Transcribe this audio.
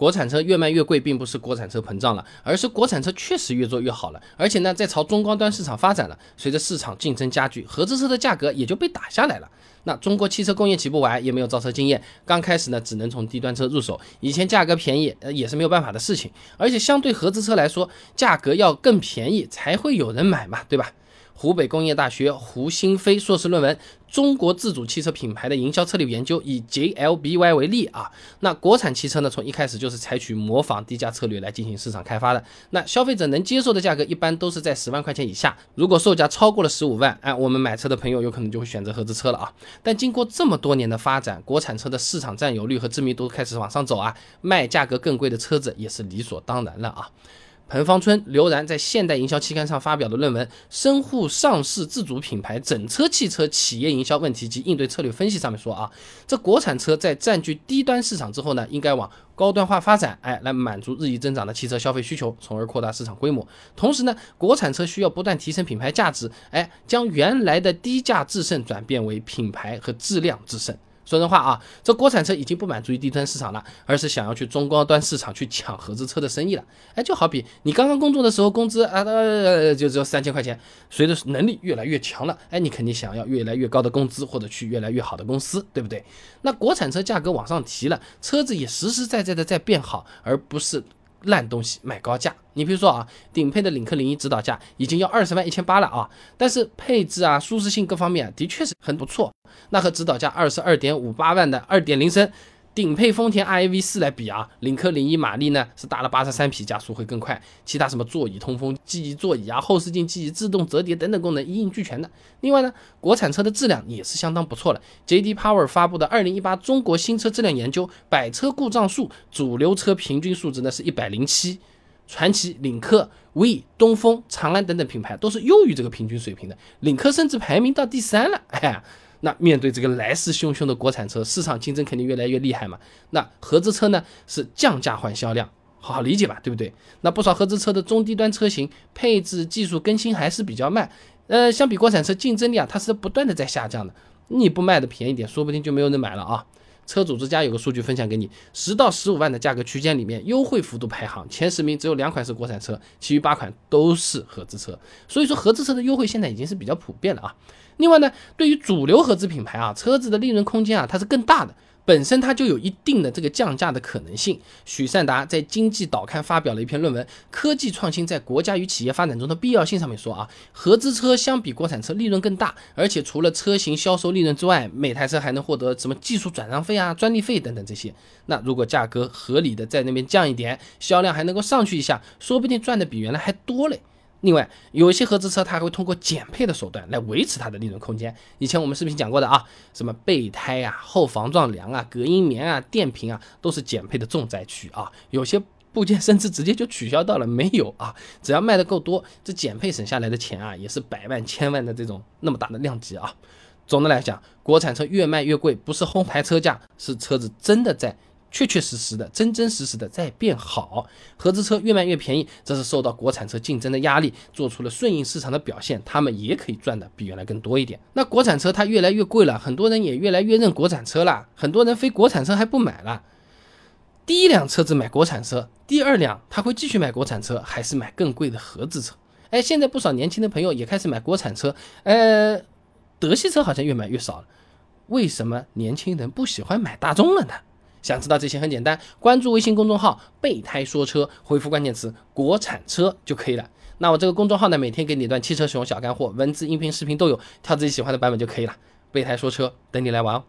国产车越卖越贵，并不是国产车膨胀了，而是国产车确实越做越好了，而且呢，在朝中高端市场发展了。随着市场竞争加剧，合资车的价格也就被打下来了。那中国汽车工业起步晚，也没有造车经验，刚开始呢，只能从低端车入手。以前价格便宜，呃，也是没有办法的事情。而且相对合资车来说，价格要更便宜才会有人买嘛，对吧？湖北工业大学胡新飞硕士论文《中国自主汽车品牌的营销策略研究》以 JLBY 为例啊，那国产汽车呢，从一开始就是采取模仿低价策略来进行市场开发的。那消费者能接受的价格一般都是在十万块钱以下，如果售价超过了十五万，哎，我们买车的朋友有可能就会选择合资车了啊。但经过这么多年的发展，国产车的市场占有率和知名度开始往上走啊，卖价格更贵的车子也是理所当然了啊。彭方春、刘然在《现代营销期刊》上发表的论文《深沪上市自主品牌整车汽车企业营销问题及应对策略分析》上面说啊，这国产车在占据低端市场之后呢，应该往高端化发展，哎，来满足日益增长的汽车消费需求，从而扩大市场规模。同时呢，国产车需要不断提升品牌价值，哎，将原来的低价制胜转变为品牌和质量制胜。说真话啊，这国产车已经不满足于低端市场了，而是想要去中高端市场去抢合资车的生意了。哎，就好比你刚刚工作的时候，工资啊呃就只有三千块钱，随着能力越来越强了，哎，你肯定想要越来越高的工资或者去越来越好的公司，对不对？那国产车价格往上提了，车子也实实在在的在变好，而不是。烂东西卖高价，你比如说啊，顶配的领克零一指导价已经要二十万一千八了啊，但是配置啊、舒适性各方面的确是很不错，那和指导价二十二点五八万的二点零升。顶配丰田 i V 四来比啊，领克零一马力呢是大了八十三匹，加速会更快。其他什么座椅通风、记忆座椅啊、后视镜记忆、自动折叠等等功能一应俱全的。另外呢，国产车的质量也是相当不错的。J D Power 发布的二零一八中国新车质量研究，百车故障数主流车平均数值呢是一百零七，传祺、领克、V、东风、长安等等品牌都是优于这个平均水平的。领克甚至排名到第三了，哎。那面对这个来势汹汹的国产车，市场竞争肯定越来越厉害嘛。那合资车呢是降价换销量，好好理解吧，对不对？那不少合资车的中低端车型配置技术更新还是比较慢，呃，相比国产车竞争力啊，它是不断的在下降的。你不卖的便宜点，说不定就没有人买了啊。车主之家有个数据分享给你，十到十五万的价格区间里面，优惠幅度排行前十名只有两款是国产车，其余八款都是合资车。所以说合资车的优惠现在已经是比较普遍了啊。另外呢，对于主流合资品牌啊，车子的利润空间啊，它是更大的，本身它就有一定的这个降价的可能性。许善达在《经济导刊》发表了一篇论文《科技创新在国家与企业发展中的必要性》，上面说啊，合资车相比国产车利润更大，而且除了车型销售利润之外，每台车还能获得什么技术转让费啊、专利费等等这些。那如果价格合理的在那边降一点，销量还能够上去一下，说不定赚的比原来还多嘞。另外，有些合资车，它还会通过减配的手段来维持它的利润空间。以前我们视频讲过的啊，什么备胎啊、后防撞梁啊、隔音棉啊、电瓶啊，都是减配的重灾区啊。有些部件甚至直接就取消到了，没有啊。只要卖的够多，这减配省下来的钱啊，也是百万、千万的这种那么大的量级啊。总的来讲，国产车越卖越贵，不是哄抬车价，是车子真的在。确确实实的、真真实实的在变好，合资车越卖越便宜，这是受到国产车竞争的压力，做出了顺应市场的表现，他们也可以赚的比原来更多一点。那国产车它越来越贵了，很多人也越来越认国产车了，很多人非国产车还不买了。第一辆车子买国产车，第二辆他会继续买国产车，还是买更贵的合资车？哎，现在不少年轻的朋友也开始买国产车，呃，德系车好像越买越少了，为什么年轻人不喜欢买大众了呢？想知道这些很简单，关注微信公众号“备胎说车”，回复关键词“国产车”就可以了。那我这个公众号呢，每天给你一段汽车使用小干货，文字、音频、视频都有，挑自己喜欢的版本就可以了。备胎说车，等你来玩哦。